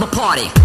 to party.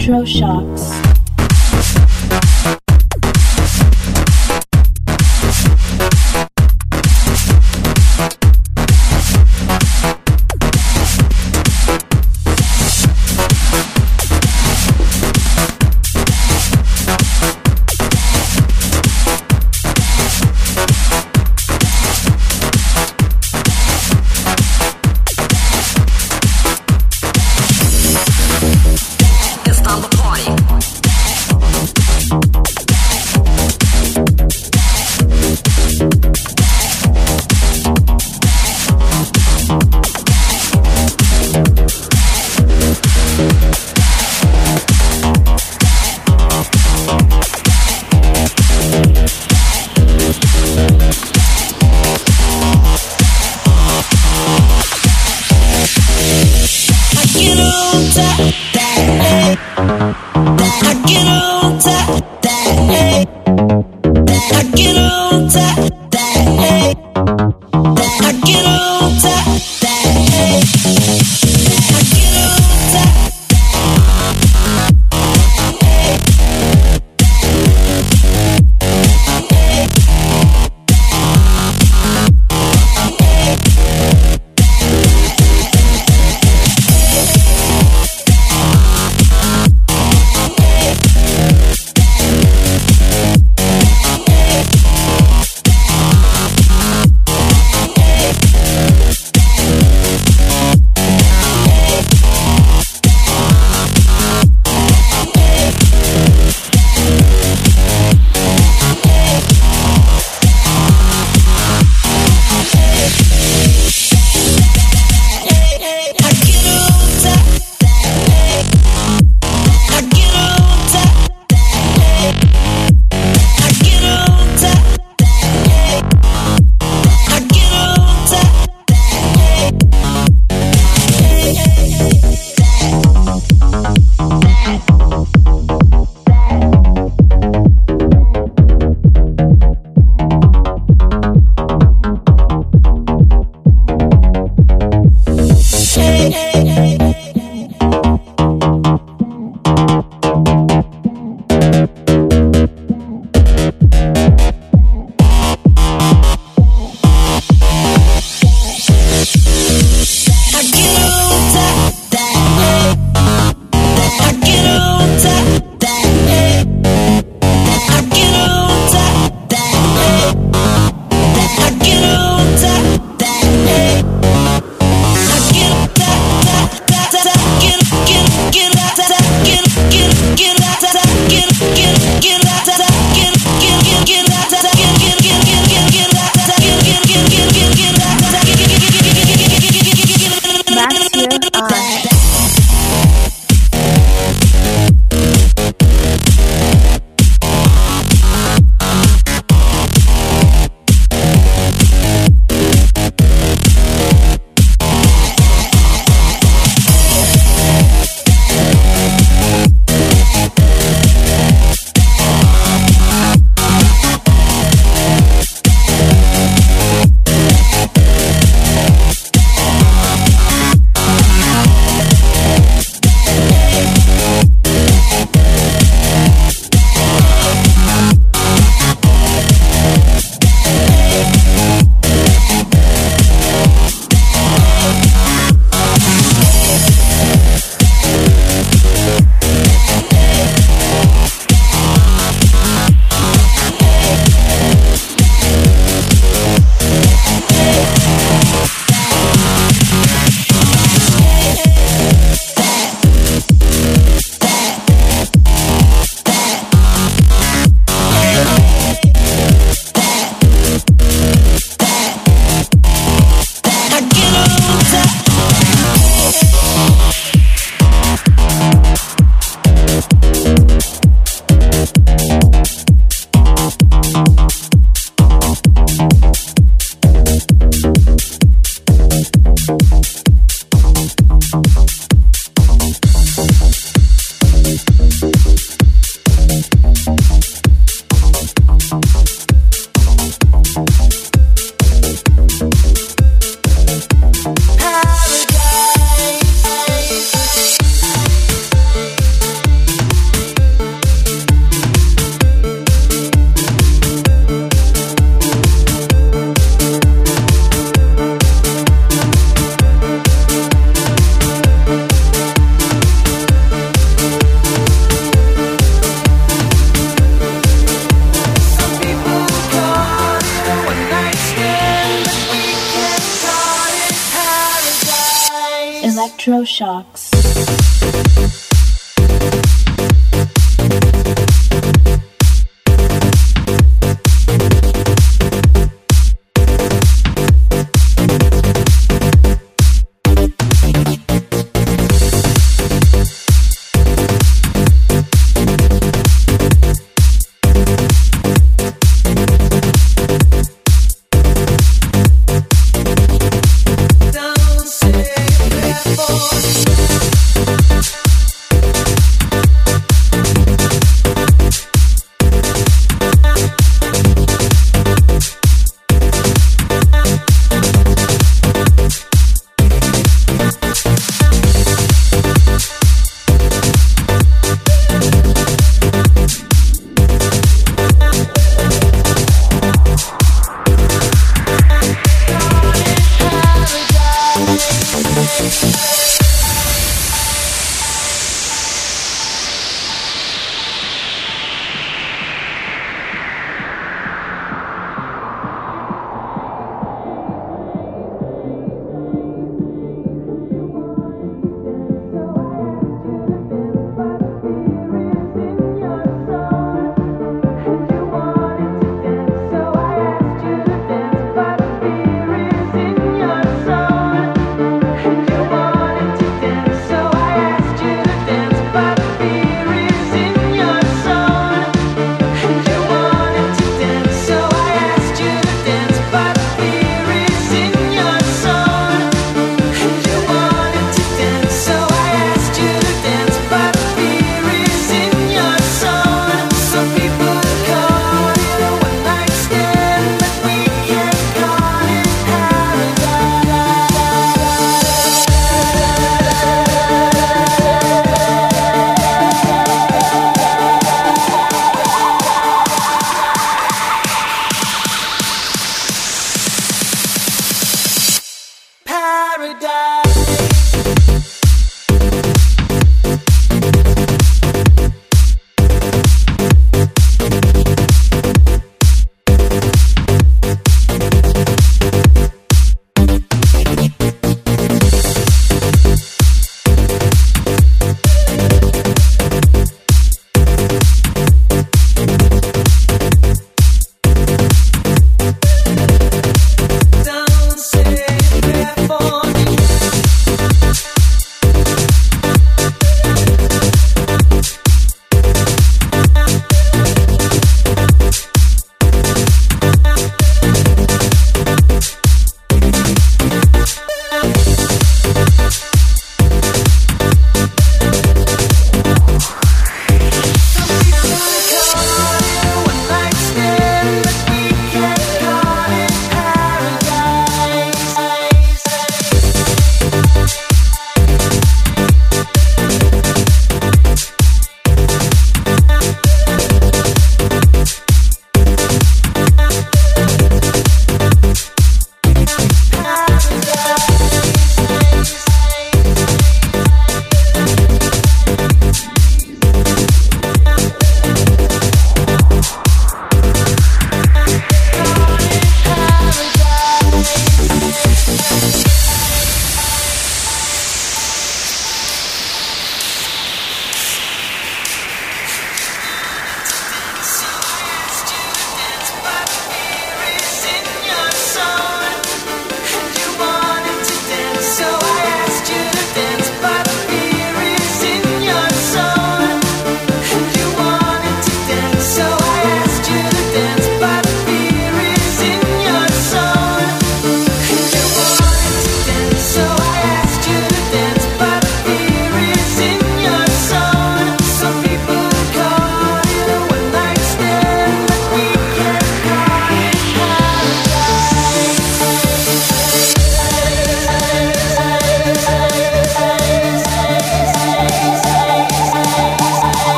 Electroshocks.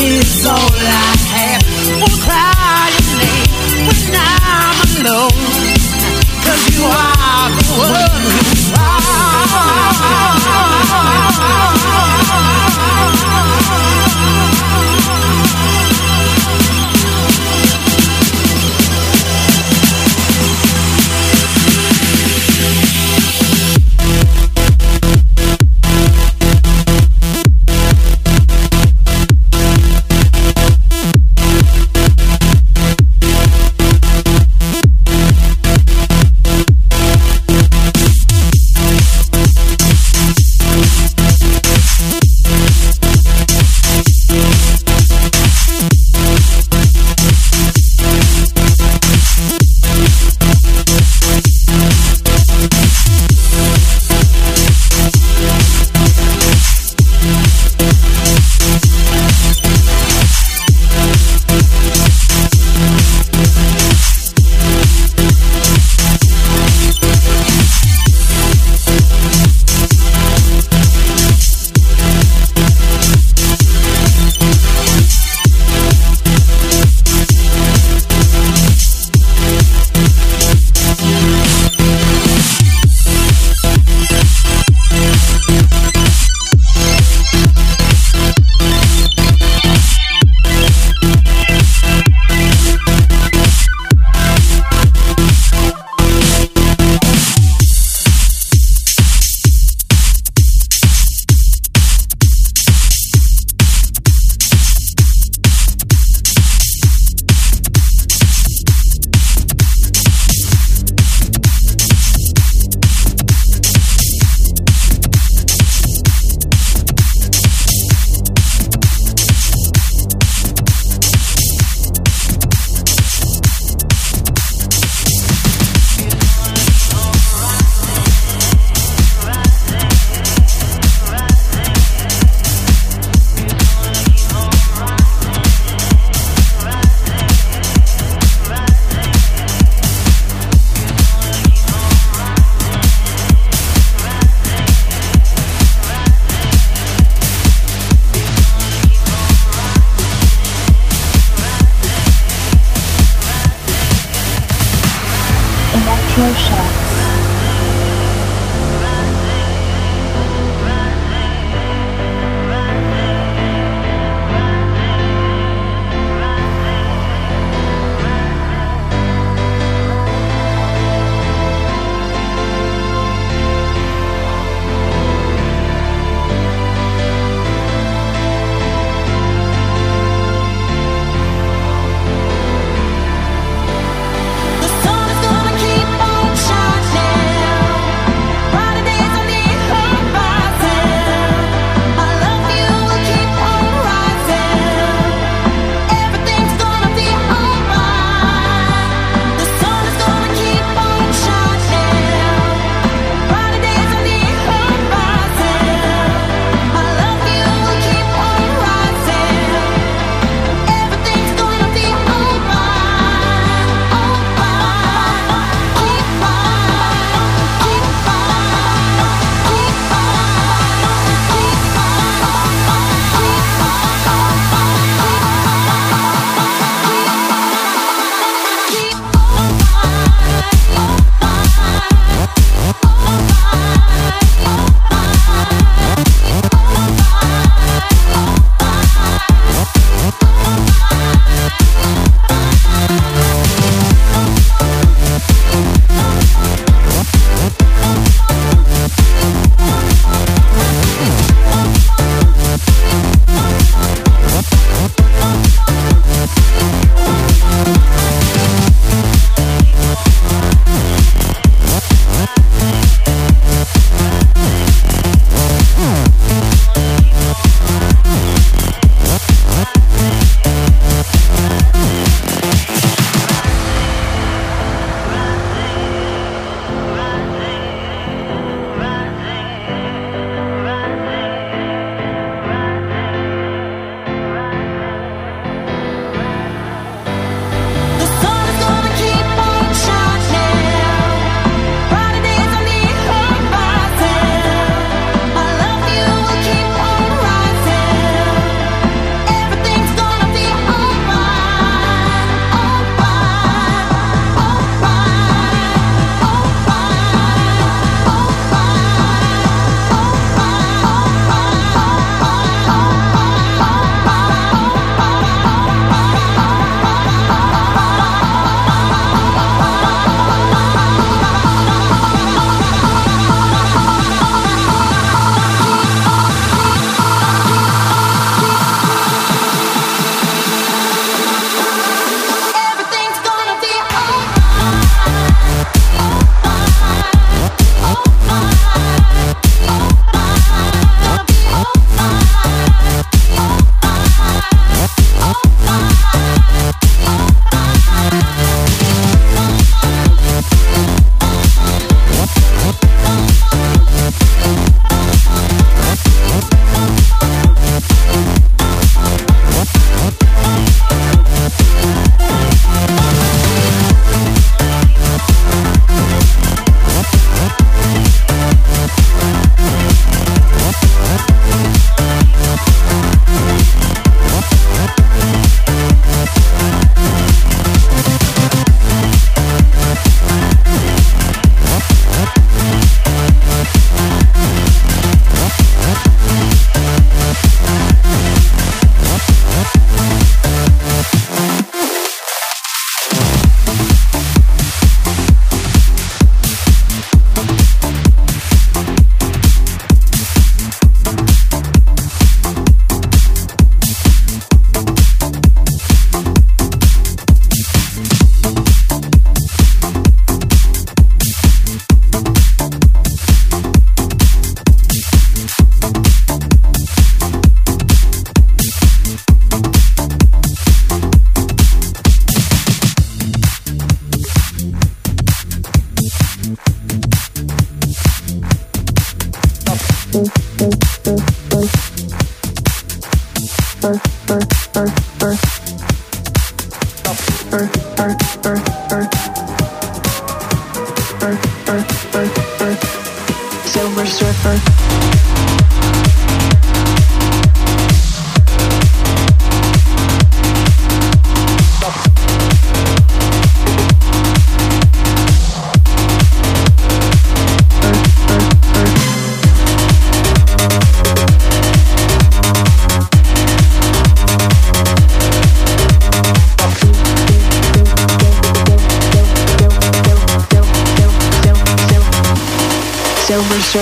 is all I have. Cry your name when I'm. Cause you are the one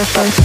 Surfer.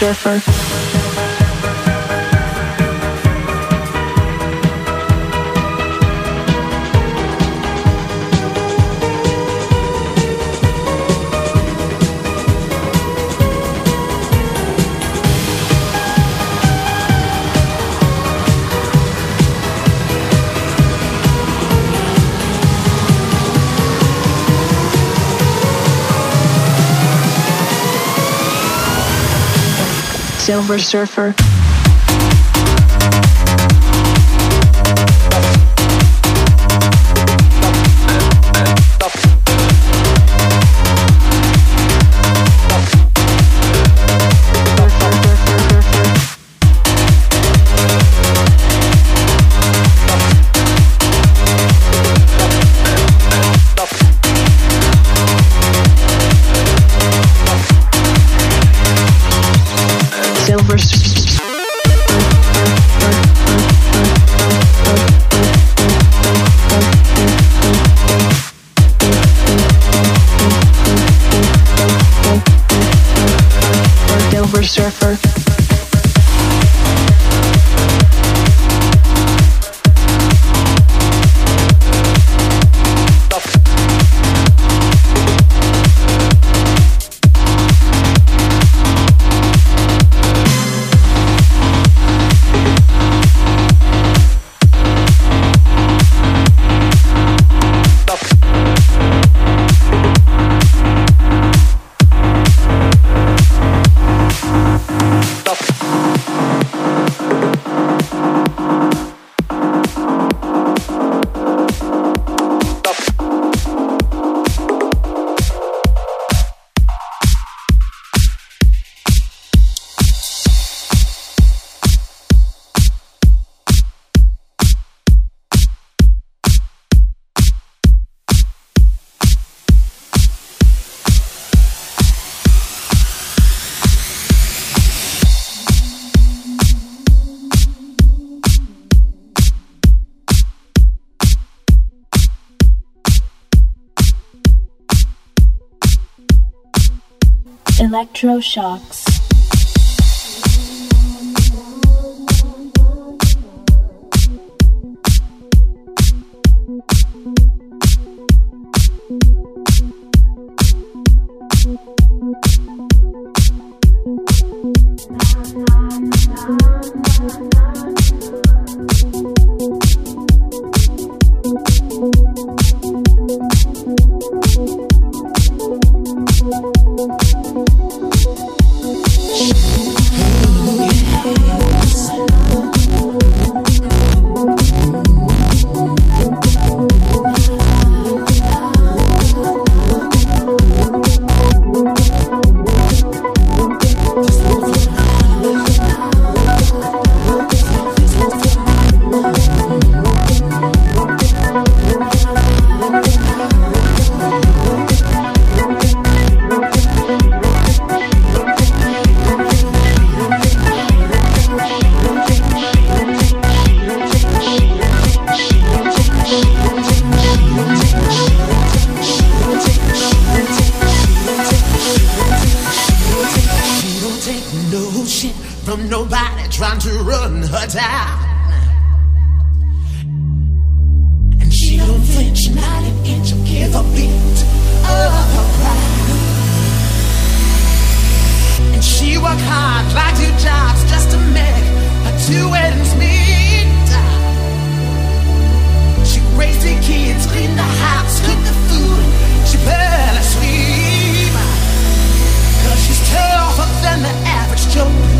surfer. Silver Surfer. electroshocks. nobody trying to run her down. And she don't flinch, not an inch, or give a beat of her pride. And she work hard, like two jobs just to make her two ends meet. She raised her kids, cleaned the house, cooked the food, she barely sleep. Cause she's tougher than the average Joe.